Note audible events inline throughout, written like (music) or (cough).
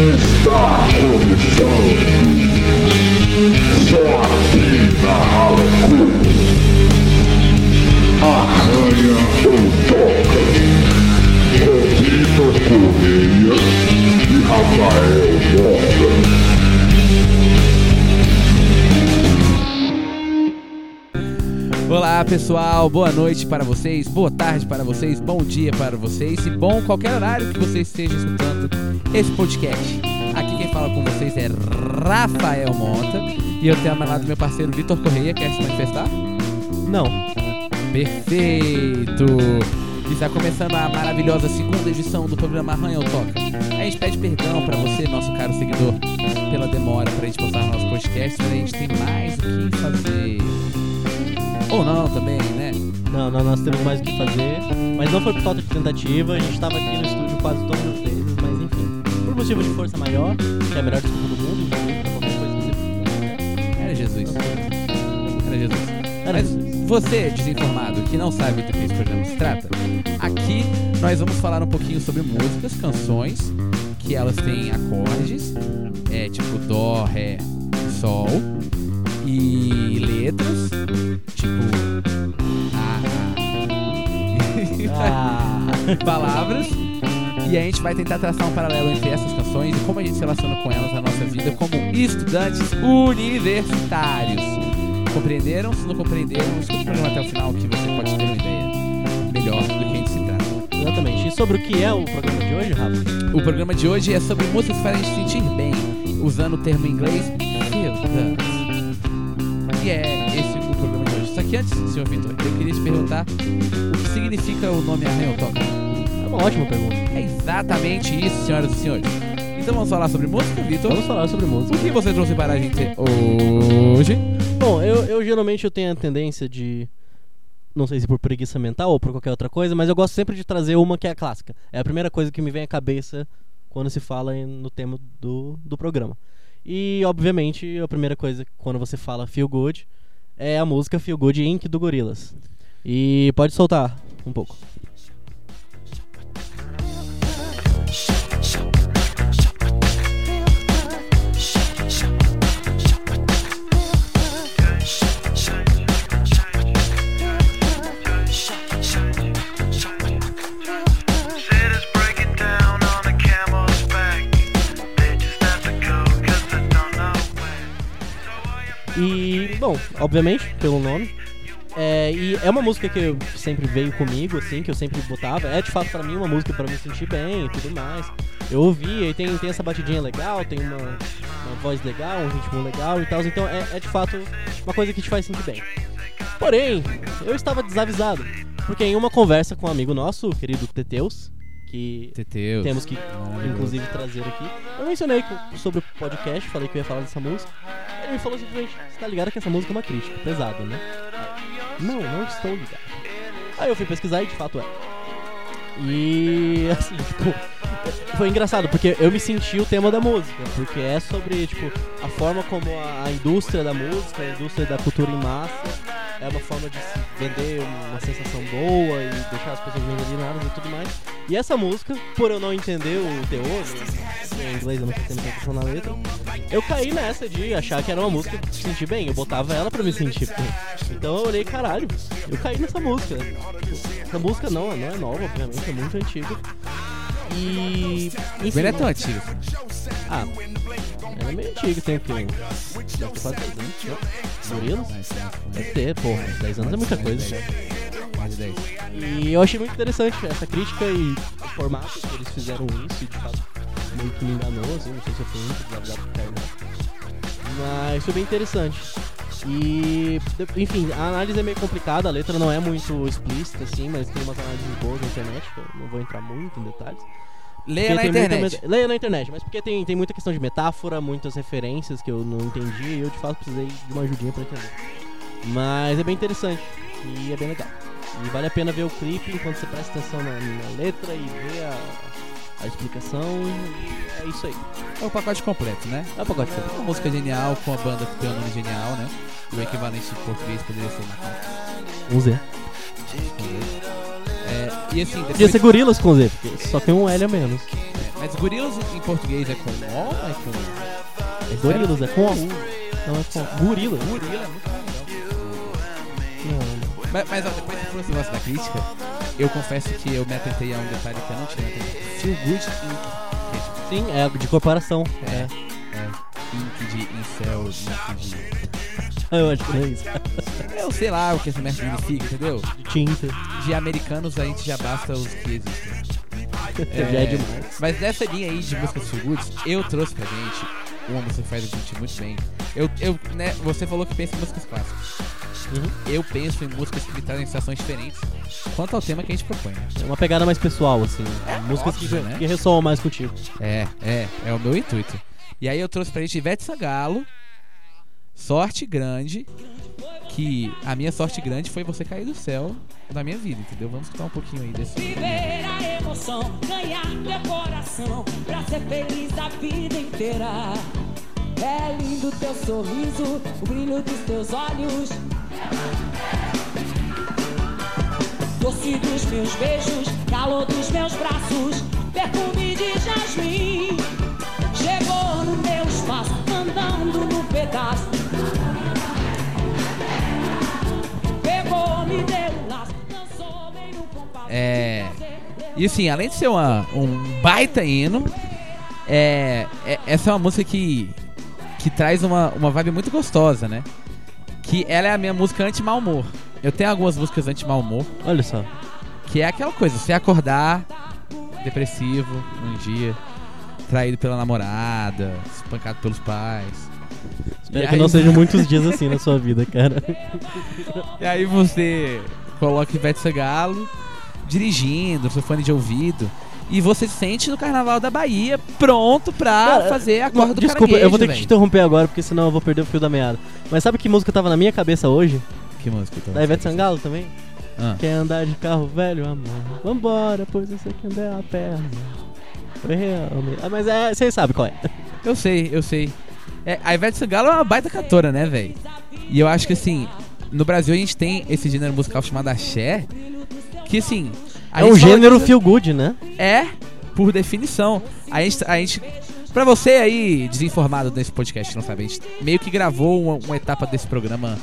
Está começando. Só aqui na loucura. Arranha ou toca. Vitor Correia e Rafael Mota. Olá pessoal, boa noite para vocês, boa tarde para vocês, bom dia para vocês e bom qualquer horário que você esteja escutando esse podcast. Aqui quem fala com vocês é Rafael Monta e eu tenho ao meu lado meu parceiro Vitor Correia, quer se manifestar? Não. Perfeito! Está começando a maravilhosa segunda edição do programa Arranha ou Toca. A gente pede perdão para você, nosso caro seguidor, pela demora para a gente postar nosso podcast, mas a gente tem mais o que fazer. Ou não também, né? Não, não, nós temos mais o que fazer. Mas não foi por falta de tentativa, a gente estava aqui no estúdio quase todas as vezes, mas enfim. Por motivo de força maior, que é a melhor desculpa do mundo, pra qualquer coisa que você Era Jesus. Era Jesus. Era Mas Jesus. você, desinformado, que não sabe do que esse programa se trata, aqui nós vamos falar um pouquinho sobre músicas, canções, que elas têm acordes, é tipo dó, ré, sol, e letras, tipo ah, Ah, (laughs) palavras. E a gente vai tentar traçar um paralelo entre essas canções e como a gente se relaciona com elas na nossa vida como estudantes universitários. Compreenderam? Se não compreenderam, escuta o programa até o final que você pode ter uma ideia melhor do que a gente se trata. exatamente. E sobre o que é o programa de hoje, Rafa? O programa de hoje é sobre músicas que fazem a gente sentir bem, usando o termo em inglês feel good. E é esse o programa de hoje. Só que antes, senhor Vitor, eu queria te perguntar o que significa o nome Arranha Toca? É uma ótima pergunta. É exatamente isso, senhoras e senhores. Então vamos falar sobre música, Vitor? Vamos falar sobre música. O que você trouxe para a gente hoje? Bom, eu, eu geralmente eu tenho a tendência de. Não sei se por preguiça mental ou por qualquer outra coisa, mas eu gosto sempre de trazer uma que é a clássica. É a primeira coisa que me vem à cabeça quando se fala no tema do, do programa. E, obviamente, a primeira coisa quando você fala Feel Good é a música Feel Good Inc. do Gorillaz. E pode soltar um pouco. Bom, obviamente, pelo nome. É, e é uma música que sempre veio comigo, assim, que eu sempre botava. É de fato pra mim uma música pra me sentir bem e tudo mais. Eu ouvi e tem, tem essa batidinha legal, tem uma, uma voz legal, um ritmo legal e tal. Então é, é de fato uma coisa que te faz sentir bem. Porém, eu estava desavisado. Porque em uma conversa com um amigo nosso, o querido Teteus, que Teteus. temos que inclusive trazer aqui. Eu mencionei sobre o podcast, falei que eu ia falar dessa música. Ele me falou simplesmente, você tá ligado que essa música é uma crítica, pesada, né? Não, não estou ligado. Aí eu fui pesquisar e de fato é. E (laughs) assim, tipo, foi engraçado, porque eu me senti o tema da música, porque é sobre, tipo, a forma como a, a indústria da música, a indústria da cultura em massa, é uma forma de se vender uma sensação boa e deixar as pessoas mais alienadas e tudo mais. E essa música, por eu não entender o teor, né, em inglês eu não prestei muita atenção na letra, eu caí nessa de achar que era uma música de se sentir bem. Eu botava ela pra me sentir bem. Então eu olhei, caralho, eu caí nessa música. Essa música não, não é nova, obviamente, é muito antiga. E. Enfim, Ele é tão antigo. Ah, é meio antiga, tem o quê? Deve ter quase 10 anos. não? Murilos? Deve ter, porra, 10 anos é muita coisa. Mais de 10. E eu achei muito interessante essa crítica e o formato que eles fizeram isso, e de fato meio que me enganou, assim, não sei se eu fui muito desavisado por nessa. Mas foi bem interessante. E, enfim, a análise é meio complicada, a letra não é muito explícita, assim, mas tem umas análises boas na internet, que eu não vou entrar muito em detalhes. Leia na muita internet. met- Leia na internet, mas porque tem, tem muita questão de metáfora, muitas referências que eu não entendi e eu de fato precisei de uma ajudinha pra entender. Mas é bem interessante e é bem legal. E vale a pena ver o clipe enquanto você presta atenção na, na letra e ver a, a explicação. E é isso aí. É o pacote completo, né? É o pacote É completo. uma música genial com a banda que tem um nome genial, né? O equivalente em português poderia ser Natal. Um Z. É, e assim, depois, ser gorilas com Z, porque só tem um L a menos. Mas gorilas em português é com O ou é com. É gorilas, é com O. Não é com Gorila. Gorila é muito legal. Não, Mas, mas ó, depois que falou esse negócio da crítica, eu confesso que eu me atentei a um detalhe que eu não tinha atentado. Feel Good Inc. Sim, é de corporação. É. É. É. Inc de incel, Inc de. Eu acho que é isso. Eu sei lá o que essa merda significa, entendeu? De tinta. De americanos a gente já basta os que existem. (laughs) Já é demais. Mas dessa linha aí de músicas feel goods, eu trouxe pra gente uma música que faz a gente muito bem. Eu, eu, né, você falou que pensa em músicas clássicas. Uhum. Eu penso em músicas que me trazem sensações diferentes quanto ao tema que a gente propõe. né? É uma pegada mais pessoal, assim. Músicas óbvio, que, né? que ressoam mais contigo. É, é, é o meu intuito. E aí eu trouxe pra gente Ivete Sangalo, Sorte Grande, que a minha sorte grande foi você cair do céu da minha vida, entendeu? Vamos escutar um pouquinho aí desse. Viver a emoção, ganhar teu coração, pra ser feliz a vida inteira. É lindo teu sorriso, o brilho dos teus olhos. Doce dos meus beijos, calor dos meus braços, perfume de jasmim. Chegou no meu espaço, andando no pedaço. É. E assim, além de ser uma, um baita hino, é, é- essa é uma música que, que traz uma, uma vibe muito gostosa, né? Que ela é a minha música anti-mau humor. Eu tenho algumas músicas anti-mau humor, Olha só. que é aquela coisa, você acordar depressivo um dia, traído pela namorada, espancado pelos pais. Espero que aí- não sejam muitos (laughs) dias assim na sua vida, cara. E aí você coloca Ivete Sangalo dirigindo, seu fone de ouvido. E você se sente no Carnaval da Bahia, pronto pra Cara, fazer a corda do Desculpa, eu vou ter que te interromper agora, porque senão eu vou perder o fio da meada. Mas sabe que música tava na minha cabeça hoje? Que música? então? Da Ivete Sangalo também? Ah. Quer andar de carro velho, amor? Vambora, pois eu sei que andar a perna. Ah, mas é, vocês sabem qual é. Eu sei, eu sei. É, a Ivete Sangalo é uma baita cantora, né, velho? E eu acho que assim, no Brasil a gente tem esse gênero musical chamado axé, que assim... É um gênero feel good, né? É, por definição. A gente, a gente. Pra você aí, desinformado desse podcast, não sabe, a gente meio que gravou uma, uma etapa desse programa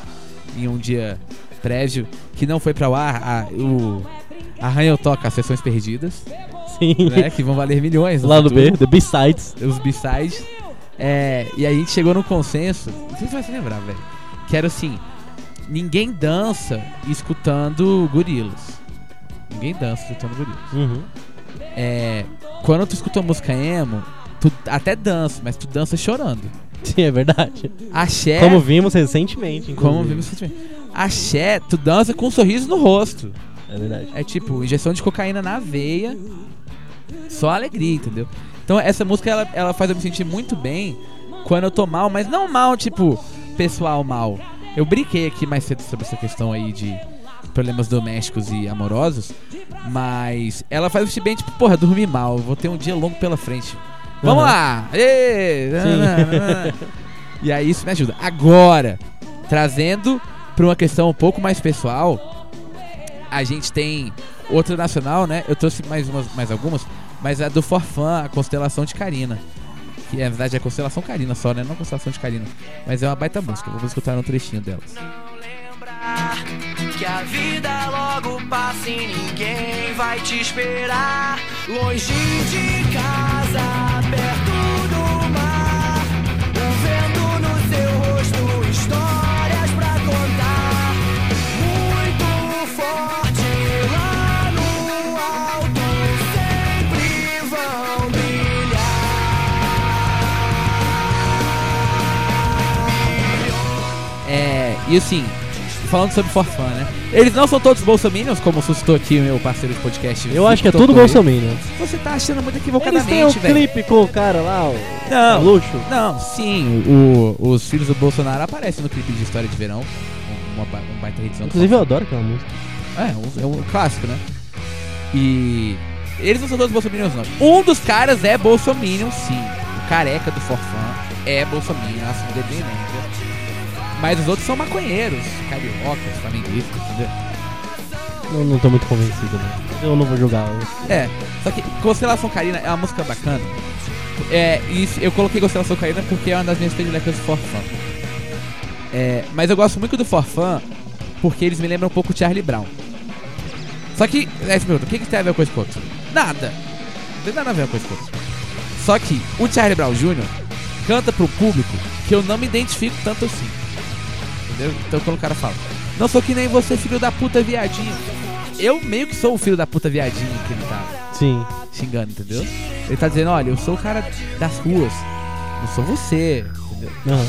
em um dia prévio, que não foi pra ar, a, o Arranha Toca, as sessões perdidas, Sim. né? Que vão valer milhões. Lá no B, The B-Sides. Os B-sides. É, e a gente chegou num consenso, não sei se vai se lembrar, velho. Que era assim: ninguém dança escutando gorilas. Ninguém dança escutando gorilas. Uhum. É, quando tu escuta música emo, tu até dança, mas tu dança chorando. Sim, é verdade. Axé, Como vimos recentemente, como inclusive. vimos recentemente. Axé, tu dança com um sorriso no rosto. É verdade. É tipo, injeção de cocaína na veia, só alegria, entendeu? Então essa música, ela, ela faz eu me sentir muito bem quando eu tô mal, mas não mal, tipo, pessoal mal. Eu brinquei aqui mais cedo sobre essa questão aí de problemas domésticos e amorosos, mas ela faz sentir bem, tipo, porra, dormir mal, vou ter um dia longo pela frente. Vamos Aham. lá! (laughs) E aí isso me ajuda. Agora, trazendo pra uma questão um pouco mais pessoal, a gente tem outra nacional, né? Eu trouxe mais, umas, mais algumas, mas a do Forfã, a Constelação de Karina. Que na verdade é Constelação Karina só, né? Não Constelação de Karina. Mas é uma baita música. Vamos escutar um trechinho delas. lembrar que a vida logo passa e ninguém vai te esperar. Longe de casa, perto do mar, o vento no seu rosto, histórias pra contar. Muito forte lá no alto, sempre vão brilhar. É, e assim, falando sobre Forfã, né? Eles não são todos bolsominions, como suscitou aqui o meu parceiro de podcast. Eu acho que é tudo bolsominion. Você tá achando muito Eles têm um equivocadamente, velho. clipe com o cara lá, o Não. Luxo. Não, sim, o- os filhos do Bolsonaro aparecem no clipe de História de Verão. Uma, ba- um baita edição. Inclusive eu adoro aquela música. É, um, é um clássico, né? E eles não são todos bolsominions, não. Um dos caras é bolsominion, sim. O careca do Forfã é bolsominion, assim, de bem lembra. Mas os outros são maconheiros, cariocas, flamenguistas, entendeu? Não, não tô muito convencido, né? Eu não vou jogar. É, só que Constelação Carina é uma música bacana. É, e isso- eu coloquei Constelação Carina porque é uma das minhas prediletas do Forfã. É, mas eu gosto muito do Forfã porque eles me lembram um pouco o Charlie Brown. Só que, aí você pergunta, o que, que tem a ver com esse outro? Nada. Não tem nada a ver com esse outro. Só que o Charlie Brown Jr. canta pro público que eu não me identifico tanto assim. Entendeu? Então quando o cara fala, não sou que nem você, filho da puta viadinho. Eu meio que sou o filho da puta viadinho que ele tá Sim. xingando, entendeu? Ele tá dizendo, olha, eu sou o cara das ruas, não sou você, entendeu? Aham.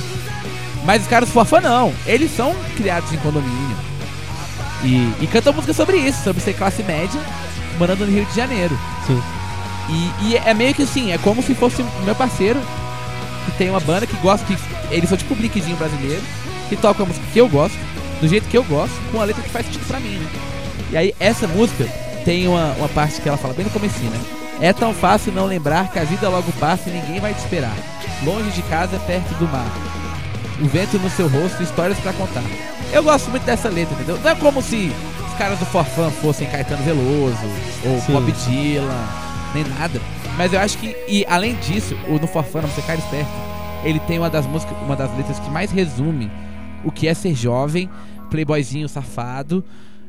Mas os caras Forfã não, eles são criados em condomínio. E, e cantam música sobre isso, sobre ser classe média, morando no Rio de Janeiro. Sim. E, e é meio que assim, é como se fosse o meu parceiro, que tem uma banda que gosta, que eles são tipo um bliquezinho brasileiro, que toca a música que eu gosto, do jeito que eu gosto, com a letra que faz sentido pra mim, né? E aí, essa música tem uma, uma parte que ela fala bem no comecinho, né? É tão fácil não lembrar que a vida logo passa e ninguém vai te esperar. Longe de casa, perto do mar. O vento no seu rosto, histórias pra contar. Eu gosto muito dessa letra, entendeu? Não é como se os caras do Forfã fossem Caetano Veloso, ou Sim. Bob Dylan, nem nada. Mas eu acho que, e além disso, o No Forfã, não você cara esperto, ele tem uma das músicas, uma das letras que mais resume o que é ser jovem, playboyzinho safado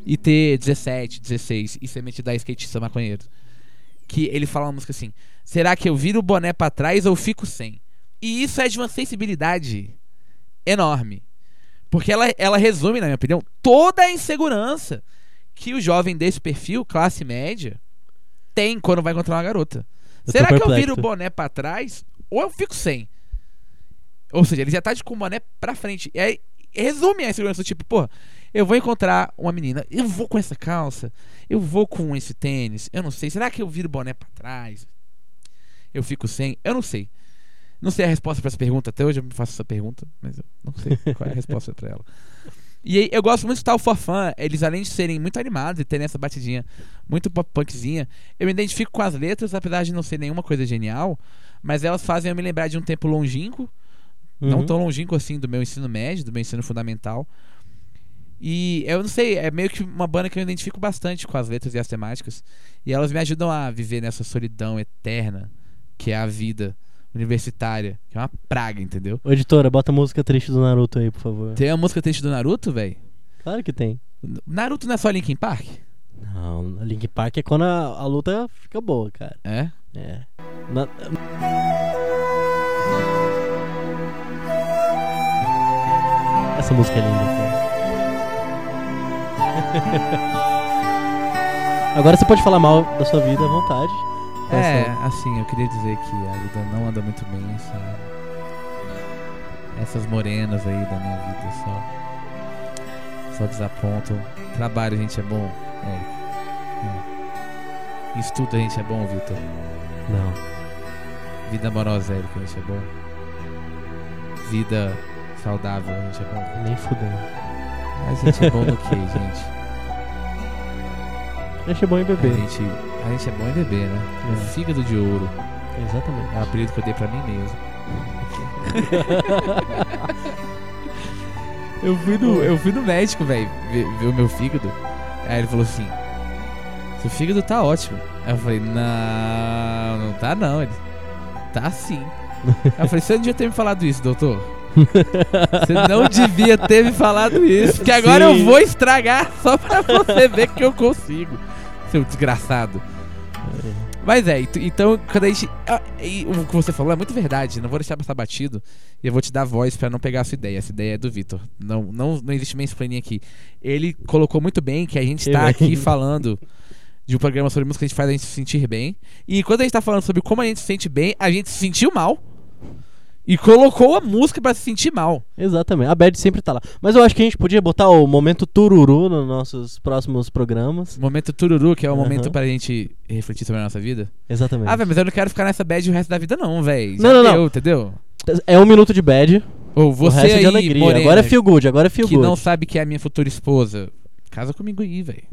e ter 17, 16 e ser metido a skatista maconheiro. Que ele fala uma música assim: Será que eu viro o boné pra trás ou fico sem? E isso é de uma sensibilidade enorme. Porque ela, ela resume, na minha opinião, toda a insegurança que o jovem desse perfil, classe média, tem quando vai encontrar uma garota. Eu Será que eu viro o boné pra trás ou eu fico sem? Ou seja, ele já tá de com o boné pra frente. E aí resume a insegurança, tipo, pô, eu vou encontrar uma menina, eu vou com essa calça, eu vou com esse tênis, eu não sei, será que eu viro o boné pra trás? Eu fico sem? Eu não sei. Não sei a resposta pra essa pergunta, até hoje eu me faço essa pergunta, mas eu não sei (laughs) qual é a resposta pra ela. E aí, eu gosto muito de estar o Forfã, eles além de serem muito animados e terem essa batidinha muito pop punkzinha, eu me identifico com as letras, apesar de não ser nenhuma coisa genial, mas elas fazem eu me lembrar de um tempo longínquo, não Uhum. tão longínquo assim do meu ensino médio, do meu ensino fundamental. E eu não sei, é meio que uma banda que eu identifico bastante com as letras e as temáticas. E elas me ajudam a viver nessa solidão eterna que é a vida universitária, que é uma praga, entendeu? Ô, editora, bota a música triste do Naruto aí, por favor. Tem a música triste do Naruto, velho? Claro que tem. Naruto não é só Linkin Park? Não, Link Park é quando a, a luta fica boa, cara. É? É. Na- Essa música é linda, cara. (laughs) Agora você pode falar mal da sua vida à vontade. É, Essa- assim, eu queria dizer que a vida não anda muito bem, sabe? Essas morenas aí da minha vida só. Só desapontam. Trabalho, gente, é bom, Érica. É. Estudo, a gente é bom, Vitor. Não. Vida amorosa, a gente é bom. Vida saudável, a gente é bom. Nem fudeu. A gente é bom no quê, (laughs) gente? Achei bom em A beber. gente, a gente é bom em beber, né? É. Fígado de ouro. Exatamente. É o apelido que eu dei pra mim mesmo. (laughs) eu, fui no, eu fui no médico, velho, ver, ver o meu fígado. Aí ele falou assim: Seu fígado tá ótimo. Aí eu falei: Não, não tá não. Ele: Tá sim. Aí eu falei: Você não devia ter me falado isso, doutor. Você não devia ter me falado isso. Porque agora Sim. eu vou estragar só pra você ver que eu consigo. Seu desgraçado. Mas é, ent- então quando a gente. ah, o que você falou é muito verdade, não vou deixar passar batido. E eu vou te dar voz pra não pegar a sua ideia. Essa ideia é do Vitor. Não, não, não existe mansplaining aqui. Ele colocou muito bem que a gente tá bem. aqui falando de um programa sobre música que a gente faz a gente se sentir bem. E quando a gente tá falando sobre como a gente se sente bem, a gente se sentiu mal. E colocou a música pra se sentir mal. Exatamente. A Bad sempre tá lá. Mas eu acho que a gente podia botar o momento tururu nos nossos próximos programas. Momento tururu, que é o Aham. momento pra gente refletir sobre a nossa vida. Exatamente. Ah, velho, mas eu não quero ficar nessa bad o resto da vida, não, velho. Não, não, não. Deu, entendeu? É um minuto de bad. Ou o você resto é aí, de alegria. morena, Agora é feel good, agora é feel que good. não sabe que é a minha futura esposa, casa comigo aí, velho.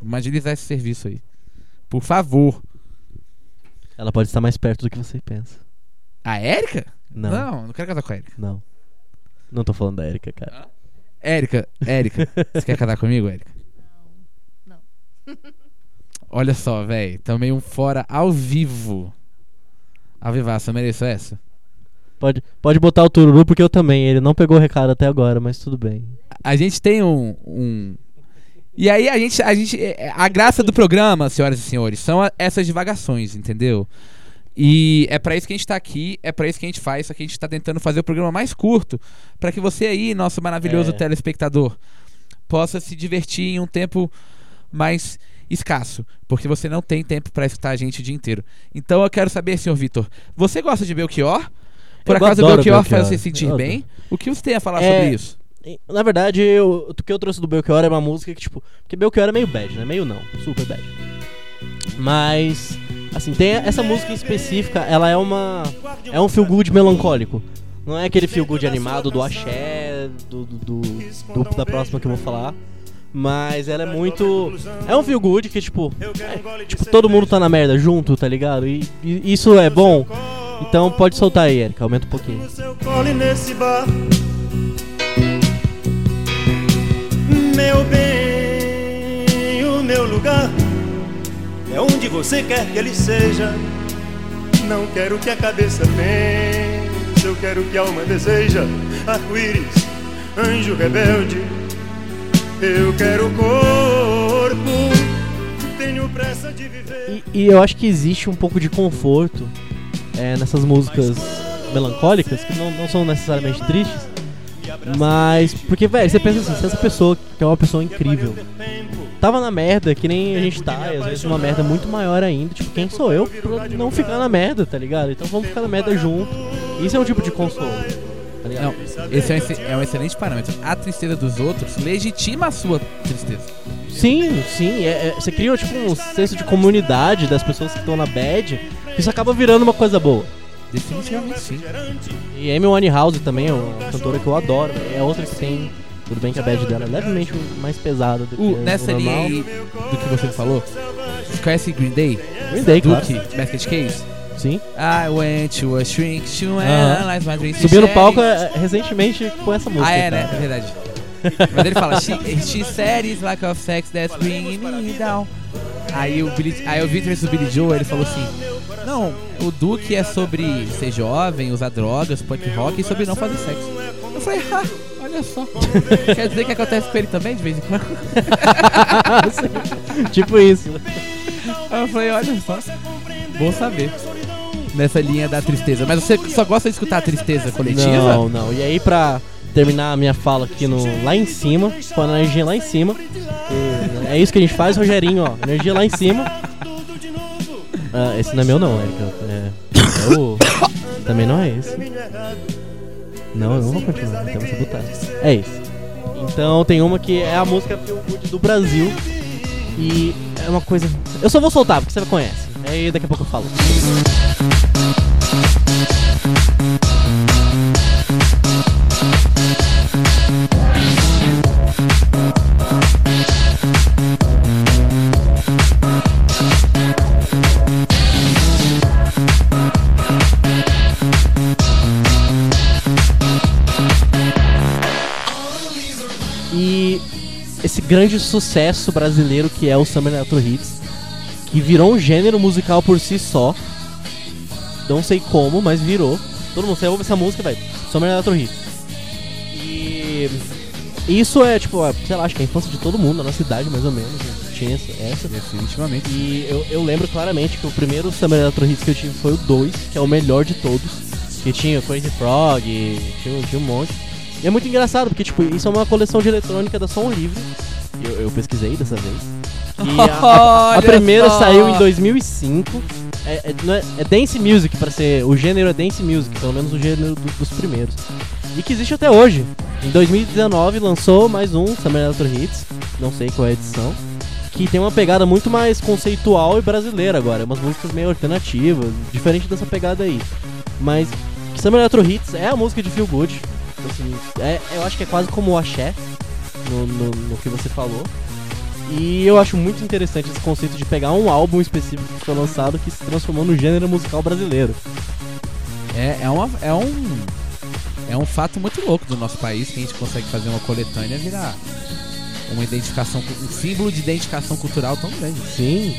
Imagina usar esse serviço aí. Por favor. Ela pode estar mais perto do que você pensa. A Érica? Não. Não, não quero casar com a Érica. Não. Não tô falando da Erika, cara. Érica, Érica, você quer casar comigo, Érica? Não. (laughs) Olha só, velho. Também um fora ao vivo. Ao vivaço, eu mereço essa? Pode, pode botar o Tururu, porque eu também. Ele não pegou o recado até agora, mas tudo bem. A gente tem um. um- E aí a gente, a gente. é, A graça do programa, senhoras e senhores, são a- essas divagações, entendeu? E é pra isso que a gente tá aqui, é pra isso que a gente faz, só que a gente tá tentando fazer o programa mais curto, pra que você aí, nosso maravilhoso É. telespectador, possa se divertir em um tempo mais escasso, porque você não tem tempo pra escutar a gente o dia inteiro. Então eu quero saber, senhor Vitor, você gosta de Belchior? Por Eu acaso o Belchior, Belchior, faz você sentir bem? O que você tem a falar É, sobre isso? Na verdade, eu, o que eu trouxe do Belchior é uma música que, tipo. Porque Belchior é meio bad, né? Meio não, super bad. Mas. Assim, tem essa música específica, ela é uma. É um feel good melancólico. Não é aquele feel good animado do axé, do, do, do- do- da próxima que eu vou falar. Mas ela é muito. É um feel good que, tipo. é, tipo, todo mundo tá na merda junto, tá ligado? E, e isso é bom. Então pode soltar aí, Erika, aumenta um pouquinho. Meu bem, o meu lugar é onde você quer que ele seja. Não quero que a cabeça pense, eu quero que a alma deseja. Arco-íris, anjo rebelde, eu quero corpo. Tenho pressa de viver. E, e eu acho que existe um pouco de conforto é, nessas músicas melancólicas, que não, não são necessariamente tristes, mas. Porque, velho, você pensa assim, se essa pessoa, que é uma pessoa incrível, tava na merda, que nem a gente tá, e às vezes uma merda muito maior ainda, tipo, quem sou eu pra não ficar na merda, tá ligado? Então vamos ficar na merda junto. Isso é um tipo de consolo. Tá ligado? Não, esse é um, é um excelente parâmetro. A tristeza dos outros legitima a sua tristeza. Sim, sim. é- é- você cria tipo um senso de comunidade das pessoas que estão na bad, que isso acaba virando uma coisa boa. Definitivamente sim. E Amy Winehouse também é uma cantora que eu adoro. É outra que tem. Tudo bem que a bad dela é levemente mais pesada do que O, o nessa linha normal. aí do que você falou, você conhece Green Day? Green Day, claro. Duke, Basket Case? Sim. I went to a shrink to Aham. analyze my dreams. Subiu no palco é, recentemente com essa música. Ah, é, né? É verdade. Mas ele fala, she, she said it's like of sex that's bringing me down. Aí o, Billy, aí o Victor do Billy Joe, ele falou assim, não, o Duke é sobre ser jovem, usar drogas, punk rock e sobre não fazer sexo. Eu falei, ah, olha só. Quer dizer que acontece com ele também de vez em quando? (laughs) Tipo isso. Aí eu falei, olha só, bom saber. Nessa linha da tristeza. Mas você só gosta de escutar a tristeza coletiva? Não, não. E aí, pra terminar a minha fala aqui no lá em cima, com a energia lá em cima. é isso que a gente faz, Rogerinho, ó. Energia lá em cima. Ah, esse não é meu, não, Erika. É, é o. Também não é esse. Não, eu não vou continuar, então você botar. É esse. Então tem uma que é a música Feel Good do Brasil. E é uma coisa. Eu só vou soltar, porque você conhece. Aí daqui a pouco eu falo. Grande sucesso brasileiro que é o Summer Electro Hits, que virou um gênero musical por si só. Não sei como, mas virou. Todo mundo, ouve essa música, velho. Summer Electro Hits. E isso é, tipo, é, sei lá, acho que é a infância de todo mundo, na nossa idade mais ou menos. né? Tinha essa. Definitivamente. E eu, eu lembro claramente que o primeiro Summer Electro Hits que eu tive foi o 2, que é o melhor de todos. Que tinha o Crazy Frog, tinha, tinha um monte. E é muito engraçado, porque tipo, isso é uma coleção de eletrônica da Som Livre. Eu, eu pesquisei dessa vez. E a, a- a primeira só! saiu em 2005. É, é, é- é dance music para ser. O gênero é dance music, pelo menos o gênero do- dos primeiros. E que existe até hoje. Em 2019 lançou mais um Summer Electro Hits, não sei qual é a edição, que tem uma pegada muito mais conceitual e brasileira agora, umas músicas meio alternativas, diferente dessa pegada aí. Mas Summer Electro Hits é a música de Feel Good. assim, é, eu acho que é quase como o axé no, no, no que você falou. E eu acho muito interessante esse conceito de pegar um álbum específico que foi lançado que se transformou no gênero musical brasileiro. É, é, uma, é um. É um fato muito louco do nosso país que a gente consegue fazer uma coletânea virar uma identificação, um símbolo de identificação cultural tão grande. Sim.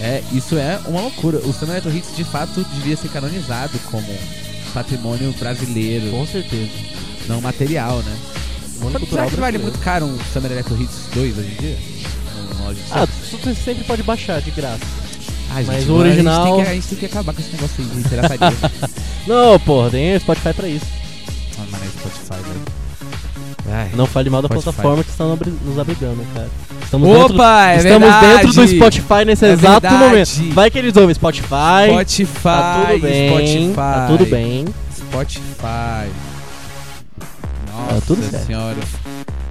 É, isso é uma loucura. O Summer Electro Hits de fato devia ser canonizado como patrimônio brasileiro, Com certeza. não material, né? Será que vale muito caro um Summer Electro Hits 2 hoje em dia? Ah, você sempre pode baixar de graça. Ai, mas gente, o original- A gente, tem que, a gente tem que acabar com esse negócio aí de pirataria. (laughs) Não, porra, tem Spotify pra isso. Ah, mano, é Spotify, velho. Ai. Não fale mal da Spotify. plataforma que está nos abrigando, cara. Estamos dentro, Opa, é estamos verdade. dentro do Spotify nesse É exato verdade. momento. Vai que eles ouvem Spotify. Spotify, Tá tudo bem. Spotify. Tá tudo bem. Spotify. Nossa Tá tudo certo. senhora.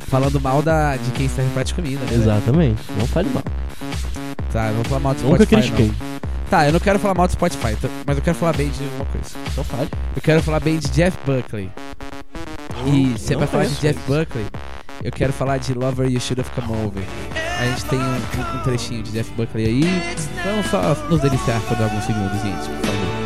Falando mal da, de quem serve prato de comida. né? Exatamente. Não fale mal. Tá, eu não vou falar mal do Nunca Spotify. critiquei. não. Tá, eu não quero falar mal do Spotify, mas eu quero falar bem de uma coisa. Então fale. Eu quero falar bem de Jeff Buckley. E se é não pra falar de conheço Jeff isso. Buckley, eu quero falar de Lover You Should Have Come Over. A gente tem um, um- um trechinho de Jeff Buckley aí. Vamos só nos deliciar por alguns segundos, gente, por favor.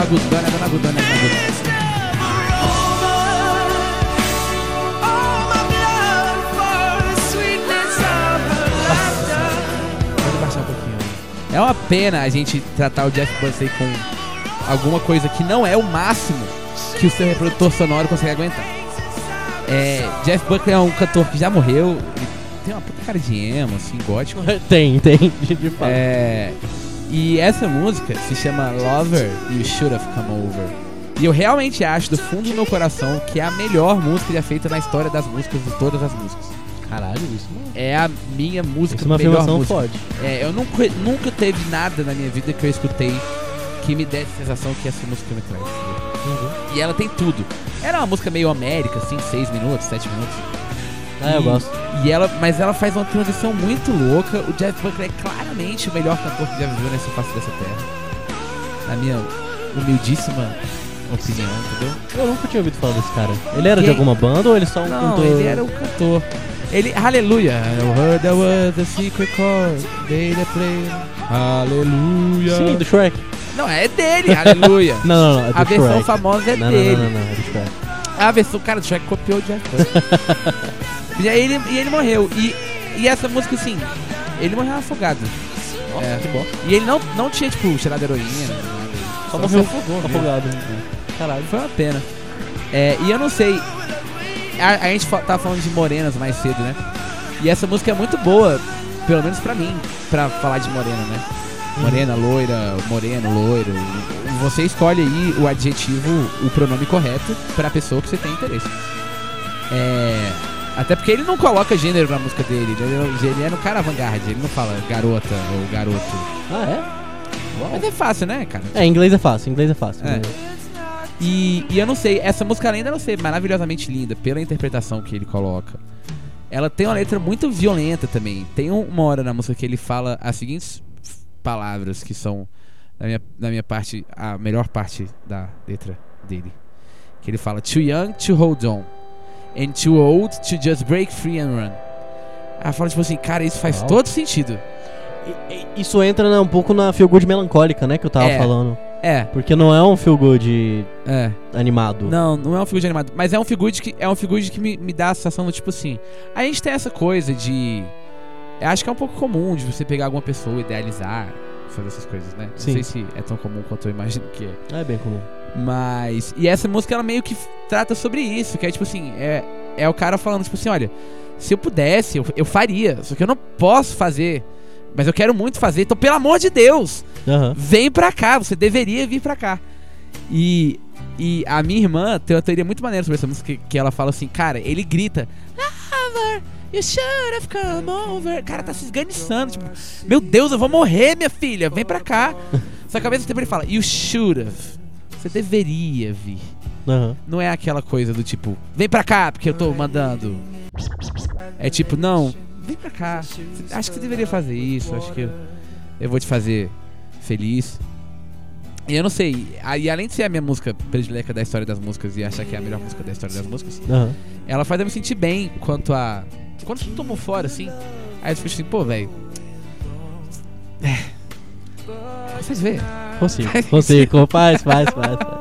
Her laughter. Pode baixar um pouquinho. É uma pena a gente tratar o Jeff Buckley com alguma coisa que não é o máximo que o seu reprodutor sonoro consegue aguentar. É, Jeff Buckley é um cantor que já morreu, ele tem uma puta cara de emo, assim, gótico. (laughs) Tem, tem. De fato. É, e essa música se chama Lover You Should Have Come Over. E eu realmente acho, do fundo do meu coração, que é a melhor música já feita na história das músicas, de todas as músicas. Caralho, isso não. É a minha música, Isso é uma melhor música. forte. É, eu nunca, nunca teve nada na minha vida que eu escutei que me desse a sensação que essa música me traz. Uhum. E ela tem tudo. Era uma música meio América, assim, 6 minutos, 7 minutos. Ah, eu gosto. E ela, mas ela faz uma transição muito louca. O Jeff Buckley é claramente o melhor cantor que já viveu nessa face dessa terra. Na minha humildíssima opinião, entendeu? Eu nunca tinha ouvido falar desse cara. Ele era de Quem? alguma banda ou ele só um Não, cantor? ele era o cantor. Ele, aleluia. I heard there was a secret chord. They that play. Aleluia. Sim, do Shrek. Não, é dele, aleluia. (laughs) Não, não, não. É do A versão Shrek. famosa é não, dele. Não, não, não, não. É do Shrek. A versão, cara, do Shrek copiou o Jeff Buckley. (laughs) e aí ele, e ele morreu. E, e essa música, assim, ele morreu afogado. Nossa, É. que bom. E ele não, não tinha, tipo, cheirado heroína, nada. Só morreu afogado. Caralho. Foi uma pena. É, e eu não sei. A, a gente tava falando de morenas mais cedo, né? E essa música é muito boa, pelo menos pra mim, pra falar de morena, né? Morena, loira, moreno, loiro. Você escolhe aí o adjetivo, o pronome correto pra pessoa que você tem interesse. É. Até porque ele não coloca gênero na música dele, ele, ele é no cara avant-garde, ele não fala garota ou garoto. Ah, é? Mas é fácil, né, cara? É, inglês é fácil, inglês é fácil. É. E, e eu não sei, essa música além dela ser maravilhosamente linda pela interpretação que ele coloca, ela tem uma letra muito violenta também. Tem um- uma hora na música que ele fala as seguintes palavras que são, na minha, na minha parte, a melhor parte da letra dele. Que ele fala: Too young to hold on, and too old to just break free and run. Ela fala tipo assim, cara, isso faz todo sentido. Isso entra né, um pouco na feel good melancólica, né, que eu tava É. falando. É, Porque não é um feel good é. animado. Não, não é um figure animado. Mas é um figure que, é um figure que me, me dá a sensação do tipo assim. A gente tem essa coisa de. Eu acho que é um pouco comum de você pegar alguma pessoa, idealizar, fazer essas coisas, né? Sim. Não sei se é tão comum quanto eu imagino que é. É bem comum. Mas. E essa música, ela meio que trata sobre isso, que é tipo assim, é, é o cara falando, tipo assim, olha, se eu pudesse, eu, eu faria. Só que eu não posso fazer. Mas eu quero muito fazer, então, pelo amor de Deus, Aham. vem pra cá, você deveria vir pra cá. E, e a minha irmã tem uma teoria muito maneira sobre essa música, que, que ela fala assim, cara, ele grita, Lover, you should have come over. Cara, tá se esganiçando, tipo, meu Deus, eu vou morrer, minha filha, vem pra cá. Só que ao mesmo tempo ele fala, you should have. Você deveria vir. Aham. Não é aquela coisa do tipo, vem pra cá, porque eu tô mandando. É tipo, não, vem pra cá. Acho que você deveria fazer isso, acho que eu, eu vou te fazer feliz. E eu não sei, aí além de ser a minha música predileca da história das músicas e achar que é a melhor música da história das músicas, Aham. ela faz eu me sentir bem quanto a. Quando tu tomou fora, assim, aí eu fico assim, pô, velho. É. Vocês veem? Consigo, (laughs) consigo. Faz, faz, faz. faz.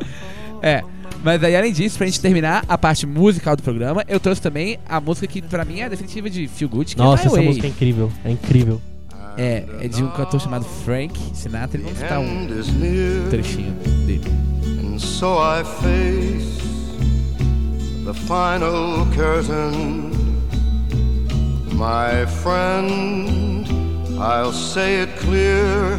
(laughs) É. Mas aí, além disso, pra gente terminar a parte musical do programa, eu trouxe também a música que pra mim é a definitiva de Feel Good, que Nossa, é essa Way. música é incrível. É incrível. É, é de um cantor chamado Frank Sinatra. E vamos citar um near, trechinho dele. and so I face the final curtain. My friend, I'll say it clear.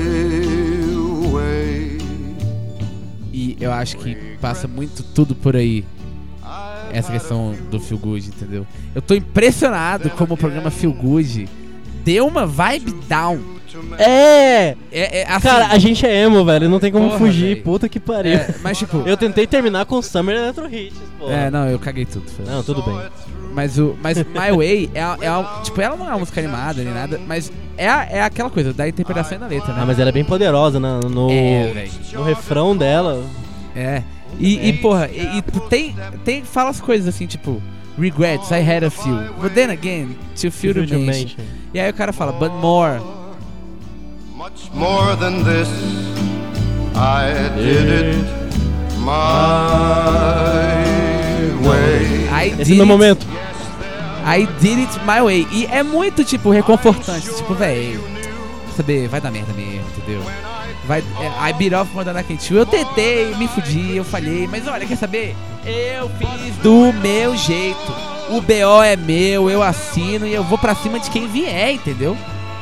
eu acho que passa muito tudo por aí. Essa questão do Feel Good, entendeu? Eu tô impressionado como o programa Feel Good deu uma vibe down. É! É, é assim, Cara, a gente é emo, velho. Não tem como Porra, fugir. velho. Puta que pariu. é, mas tipo. Eu tentei terminar com Summer Electro Hits, pô. É, não, eu caguei tudo. foi. Não, tudo bem. Mas o. Mas My Way é, é a- tipo, ela não é uma música animada nem nada, mas é, é aquela coisa da interpretação e da letra, né? Ah, mas ela é bem poderosa né? no, É, no refrão dela. É. E, e, porra, e, e tem, tem. Fala as coisas assim, tipo. Regrets, I had a few. But then again, to feel the mention. E aí o cara fala, but more. Much more than this, I did it my way. I Esse did é o momento. I did it my way. E é muito, tipo, reconfortante. Tipo, véi, quer saber, vai dar merda mesmo, entendeu? Vai, é, I beat off more than I can chew. Eu tentei, me fudi, eu falhei. Mas olha, quer saber? Eu fiz do meu jeito. O BO é meu, eu assino e eu vou pra cima de quem vier, entendeu?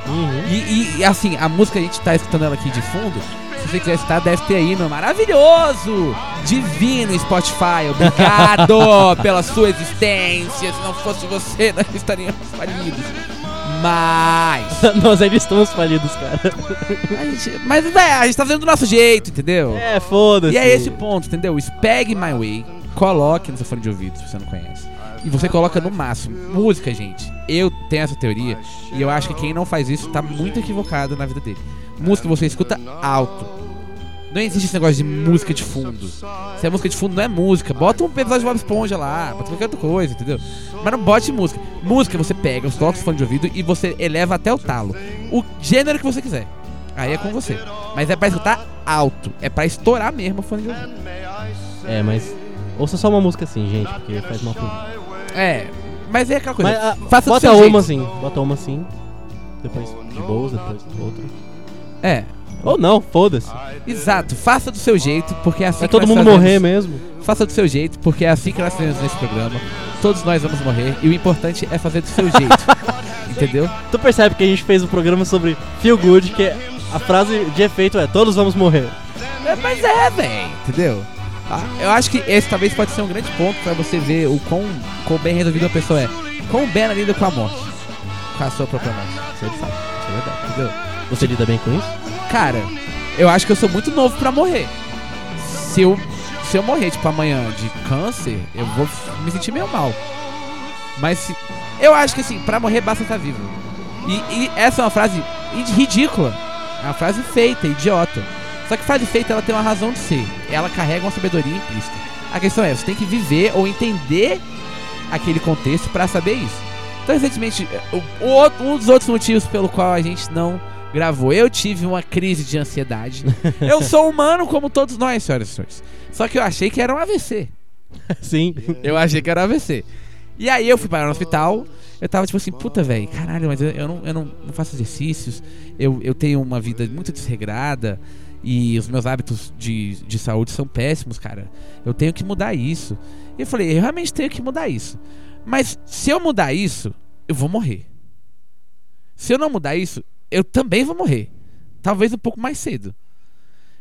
Uhum. E, e- assim, a música a gente tá escutando ela aqui de fundo. Se você quiser escutar, deve ter aí no maravilhoso, divino Spotify. Obrigado (laughs) pela sua existência. Se não fosse você, nós estaríamos falidos. Mas. (laughs) Nós ainda estamos falidos, cara. A gente, mas é, a gente tá fazendo do nosso jeito, entendeu? É, foda-se. E é esse o ponto, entendeu? Spag My Way, coloque no seu fone de ouvido se você não conhece. E você coloca no máximo. Música, gente. Eu tenho essa teoria e eu acho que quem não faz isso tá muito equivocado na vida dele. Música você escuta alto. Não existe esse negócio de música de fundo. Se é música de fundo, não é música. Bota um episódio de Bob Esponja lá, bota qualquer outra coisa, entendeu? Mas não bote música. Música você pega, você coloca o fone de ouvido e você eleva até o talo. O gênero que você quiser. Aí é com você. Mas é pra escutar alto. É pra estourar mesmo o fone de ouvido. É, mas. Ouça só uma música assim, gente, porque faz mal pro. É. Mas é aquela coisa. Mas, ah, faça bota uma jeito. assim, bota uma assim. Depois de boas, depois outra. É. Ou não, foda-se. Exato. Faça do seu jeito, porque é assim Vai que todo mundo fazemos. morrer mesmo. Faça do seu jeito, porque é assim que nós fazemos nesse programa. Todos nós vamos morrer. E o importante é fazer do seu jeito. (laughs) entendeu? Tu percebe que a gente fez um programa sobre Feel Good, que a frase de efeito é todos vamos morrer. É, mas é, velho. Entendeu? Ah, eu acho que esse talvez pode ser um grande ponto pra você ver o quão, quão bem resolvida a pessoa é. Quão bem ela lida com a morte. Com a sua própria morte. Ele sabe. Isso é verdade. Entendeu? Você lida bem com isso? Cara, eu acho que eu sou muito novo pra morrer. Se eu, se eu morrer, tipo, amanhã de câncer, eu vou me sentir meio mal. Mas se, eu acho que assim, pra morrer basta estar vivo. E, e essa é uma frase id- ridícula. É uma frase feita, idiota. Só que frase feita, ela tem uma razão de ser. Ela carrega uma sabedoria implícita. A questão é, você tem que viver ou entender aquele contexto pra saber isso. Então, recentemente, um dos outros motivos pelo qual a gente não gravou, eu tive uma crise de ansiedade. (laughs) eu sou humano como todos nós, senhoras e senhores. Só que eu achei que era um AVC. (laughs) Sim. Eu achei que era um AVC. E aí eu fui parar no hospital. Eu tava tipo assim, puta, velho, caralho, mas eu, eu, não, eu não, não faço exercícios. Eu, eu tenho uma vida muito desregrada. E os meus hábitos de, de saúde são péssimos, cara. Eu tenho que mudar isso. E eu falei, eu realmente tenho que mudar isso. Mas se eu mudar isso, eu vou morrer. Se eu não mudar isso, eu também vou morrer. Talvez um pouco mais cedo.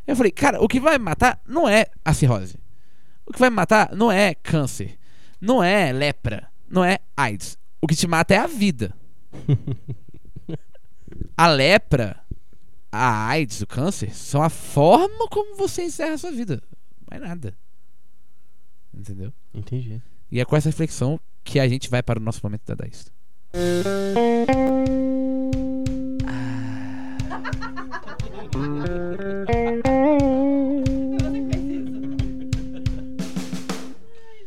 Eu falei, cara, o que vai me matar não é a cirrose. O que vai me matar não é câncer. Não é lepra. Não é AIDS. O que te mata é a vida. (laughs) a lepra, a AIDS, o câncer, são a forma como você encerra a sua vida. Mais nada. Entendeu? Entendi. E é com essa reflexão que a gente vai para o nosso momento dadaísta.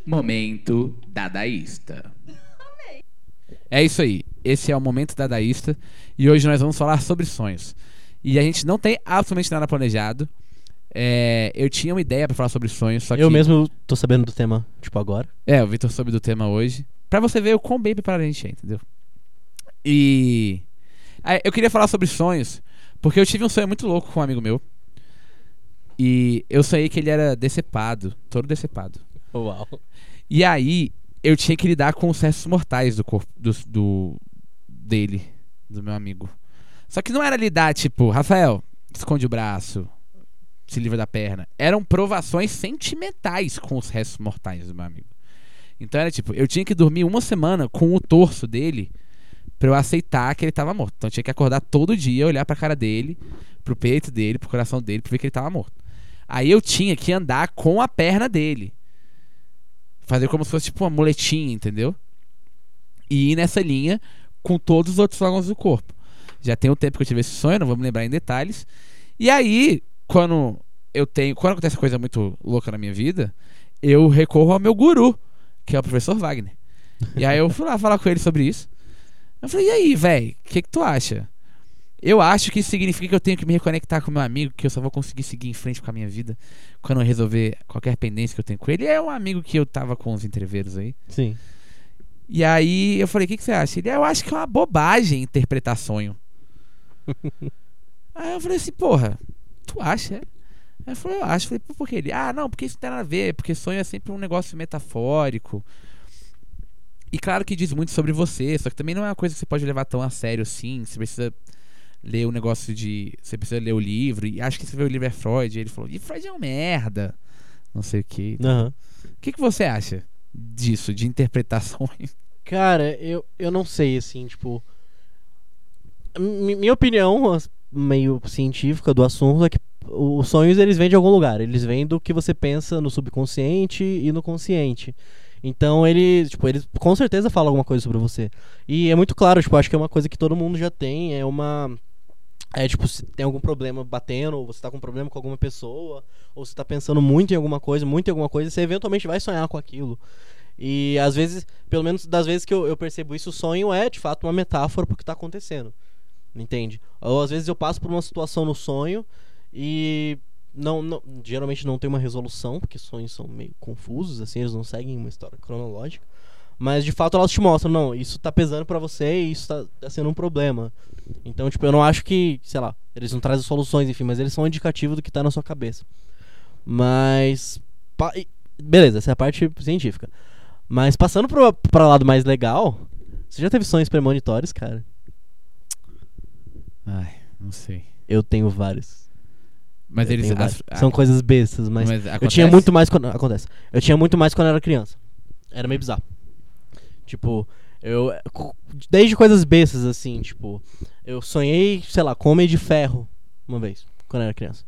Momento dadaísta. É isso aí. Esse é o momento dadaísta e hoje nós vamos falar sobre sonhos. E a gente não tem absolutamente nada planejado. É, eu tinha uma ideia pra falar sobre sonhos, só que Eu mesmo tô sabendo do tema, tipo, agora. é, o Vitor soube do tema hoje. Pra você ver o quão bem preparado a gente é, entendeu? E. eu queria falar sobre sonhos, porque eu tive um sonho muito louco com um amigo meu. E eu sonhei que ele era decepado, todo decepado. Uau. E aí, eu tinha que lidar com os restos mortais do corpo do, do- dele, do meu amigo. Só que não era lidar, tipo, Rafael, esconde o braço, se livra da perna. Eram provações sentimentais com os restos mortais do meu amigo. Então era tipo, eu tinha que dormir uma semana com o torso dele pra eu aceitar que ele tava morto. Então eu tinha que acordar todo dia, olhar pra cara dele, pro peito dele, pro coração dele, pra ver que ele tava morto. Aí eu tinha que andar com a perna dele. Fazer como se fosse tipo uma muletinha, entendeu? E ir nessa linha com todos os outros órgãos do corpo. Já tem um tempo que eu tive esse sonho, não vou me lembrar em detalhes. E aí, quando eu tenho. Quando acontece coisa muito louca na minha vida, eu recorro ao meu guru, que é o professor Wagner. E aí eu fui lá falar com ele sobre isso. Eu falei, e aí, velho, o que, que tu acha? Eu acho que isso significa que eu tenho que me reconectar com meu amigo, que eu só vou conseguir seguir em frente com a minha vida quando eu resolver qualquer pendência que eu tenho com ele. É um amigo que eu tava com os entreveiros aí. Sim. E aí eu falei, o que, que você acha? Ele, "Ah, eu acho que é uma bobagem interpretar sonho. (laughs) aí eu falei assim, porra, tu acha? é?" Aí eu falei, eu acho. Eu falei, "Pô, por que ele? Ah, não, porque isso não tem nada a ver, porque sonho é sempre um negócio metafórico. E claro que diz muito sobre você, só que também não é uma coisa que você pode levar tão a sério assim. Você precisa ler o negócio de. Você precisa ler o livro. E acho que você vê o livro é Freud. E ele falou, e Freud é um merda. Não sei o que. Aham. O que, que você acha disso, de interpretações? (laughs) Cara, eu, eu não sei, assim, tipo. mi- Minha opinião, meio científica do assunto, é que os sonhos eles vêm de algum lugar. Eles vêm do que você pensa no subconsciente e no consciente. Então ele, tipo, eles com certeza falam alguma coisa sobre você. E é muito claro, tipo, acho que é uma coisa que todo mundo já tem, é uma é tipo, se tem algum problema batendo, ou você tá com um problema com alguma pessoa, ou você tá pensando muito em alguma coisa, muito em alguma coisa, você eventualmente vai sonhar com aquilo. E às vezes, pelo menos das vezes que eu, eu percebo isso, o sonho é de fato uma metáfora pro que tá acontecendo. Entende? Ou às vezes eu passo por uma situação no sonho e não, não- geralmente não tem uma resolução, porque sonhos são meio confusos, assim, eles não seguem uma história cronológica. Mas de fato elas te mostram, não, isso tá pesando pra você e isso tá, tá sendo um problema. Então, tipo, eu não acho que, sei lá, eles não trazem soluções, enfim, mas eles são um indicativo do que tá na sua cabeça. Mas. pa- Beleza, essa é a parte científica. Mas passando pro, pra lado mais legal, você já teve sonhos premonitórios, cara? Ai, não sei. Eu tenho vários. Mas Eu eles. as-. São coisas bestas, mas. mas Eu tinha muito mais quando. Acontece. Eu tinha muito mais quando eu era criança. Era meio bizarro. Tipo, eu. Desde coisas bestas, assim, tipo. Eu sonhei, sei lá, com homem de ferro uma vez, quando eu era criança.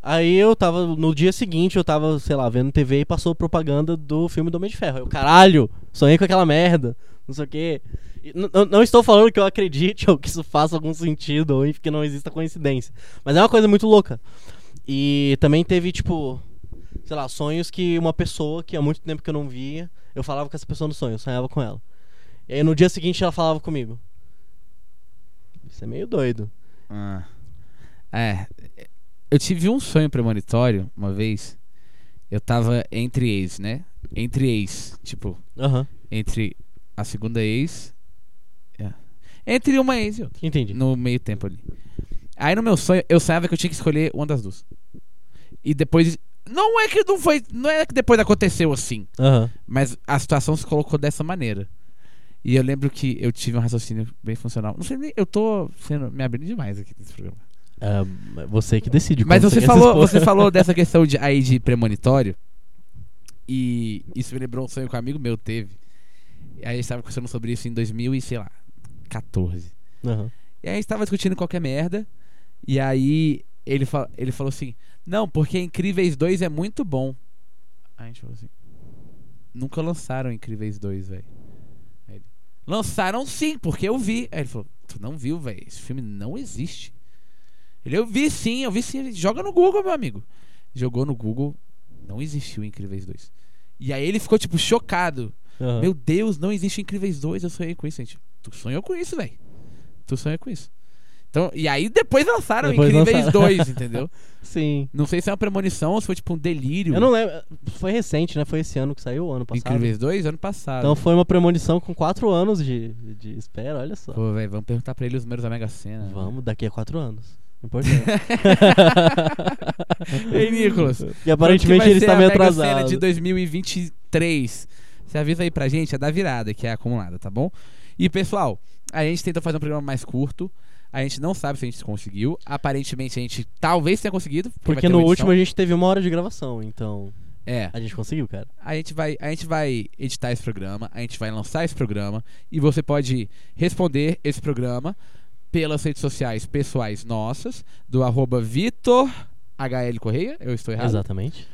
Aí eu tava. No dia seguinte, eu tava, sei lá, vendo TV e passou propaganda do filme do Homem de Ferro. Eu, caralho, sonhei com aquela merda. Não sei o quê. E n- n- Não estou falando que eu acredite (laughs) ou que isso faça algum sentido ou que não exista coincidência. Mas é uma coisa muito louca. E também teve, tipo, sei lá, sonhos que uma pessoa que há muito tempo que eu não via, eu falava com essa pessoa no sonho, eu sonhava com ela. E aí no dia seguinte ela falava comigo. Isso é meio doido. Ah. É. Eu tive um sonho premonitório uma vez. Eu tava entre ex, né? Entre ex. Tipo, entre a segunda ex. Entre uma ex e outra. entendi. No meio tempo ali. Aí no meu sonho, eu sabia que eu tinha que escolher uma das duas. E depois. Não é que não foi. Não é que depois aconteceu assim. Aham. Mas a situação se colocou dessa maneira. E eu lembro que eu tive um raciocínio bem funcional. Não sei nem. Eu tô sendo, me abrindo demais aqui nesse programa. Ah, você que decide. Mas você falou, você falou (laughs) dessa questão de, aí de premonitório. E isso me lembrou um sonho que um amigo meu teve. E aí a gente tava conversando sobre isso em 2000 e, sei lá, 14. Aham. E aí a gente tava discutindo qualquer merda. E aí ele, ele falou assim: Não, porque Incríveis 2 é muito bom. Aí a gente falou assim: Nunca lançaram Incríveis 2, velho. Lançaram sim, porque eu vi. Aí ele falou: Tu não viu, velho? Esse filme não existe. Ele, eu vi sim, eu vi sim. Joga no Google, meu amigo. Jogou no Google, não existiu Incríveis 2. E aí ele ficou, tipo, chocado. Aham. Meu Deus, não existe Incríveis 2, eu sonhei com isso, gente. Tu sonhou com isso, velho. Tu sonhou com isso. Então, e aí depois lançaram Depois Incríveis lançaram. 2, (laughs) entendeu? Sim. Não sei se é uma premonição ou se foi tipo um delírio. Eu não lembro. Foi recente, né? Foi esse ano que saiu, ano passado. Incríveis 2, ano passado. Então foi uma premonição com quatro anos de, de espera, olha só. Pô, velho, vamos perguntar pra ele os números da Mega Sena. Vamos, daqui a quatro anos. Importante. (laughs) Ei, Nicolas. e aparentemente ele está meio Mega Sena atrasado. de 2023. Você avisa aí pra gente, é da virada, que é acumulada, tá bom? E pessoal, a gente tenta fazer um programa mais curto. A gente não sabe se a gente conseguiu. Aparentemente a gente talvez tenha conseguido. Porque ter no último a gente teve uma hora de gravação, então É. a gente conseguiu, cara. A gente, vai, a gente vai editar esse programa, a gente vai lançar esse programa e você pode responder esse programa pelas redes sociais pessoais nossas, do arroba Vitor HL Correia, eu estou errado? Exatamente.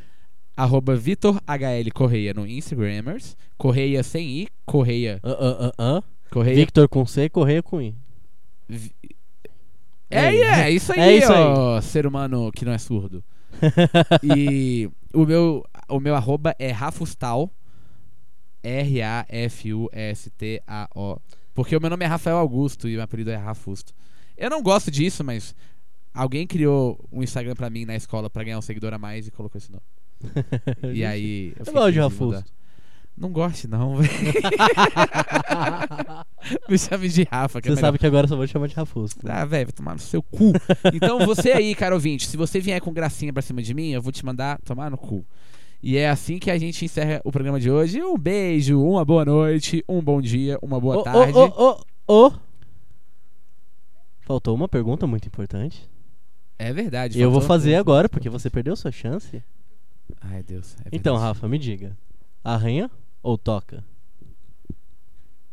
Arroba Vitor HL Correia no Instagramers, Correia sem I, Correia, Ah, ah, ah, ah. Correia. Victor com C, Correia com I. Vi- É, é, isso aí, É isso aí. ó, ser humano que não é surdo. (laughs) e o meu, o meu arroba é Rafustal. R-A-F-U-S-T-A-O. Porque o meu nome é Rafael Augusto e meu apelido é Rafusto. Eu não gosto disso, mas alguém criou um Instagram pra mim na escola pra ganhar um seguidor a mais e colocou esse nome. (laughs) E aí. Eu fiquei gosto de Rafusto. Não goste, não, velho. (laughs) Me chame de Rafa, que é Você melhor. sabe que agora só vou te chamar de Rafusto. Ah, velho, vai tomar no seu cu. Então você aí, cara ouvinte, se você vier com gracinha pra cima de mim, eu vou te mandar tomar no cu. E é assim que a gente encerra o programa de hoje. Um beijo, uma boa noite, um bom dia, uma boa Ô, tarde. ô, ô, ô, ô. Faltou uma pergunta muito importante. É verdade. E eu vou fazer agora, porque você perdeu sua chance. Ai, Deus. é Então. Rafa, me diga. Arranha ou toca?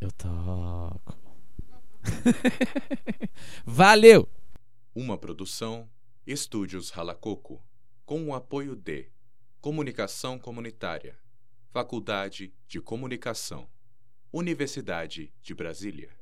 Eu toco. (laughs) Valeu! Uma produção Estúdios Ralacoco, com o apoio de Comunicação Comunitária, Faculdade de Comunicação, Universidade de Brasília.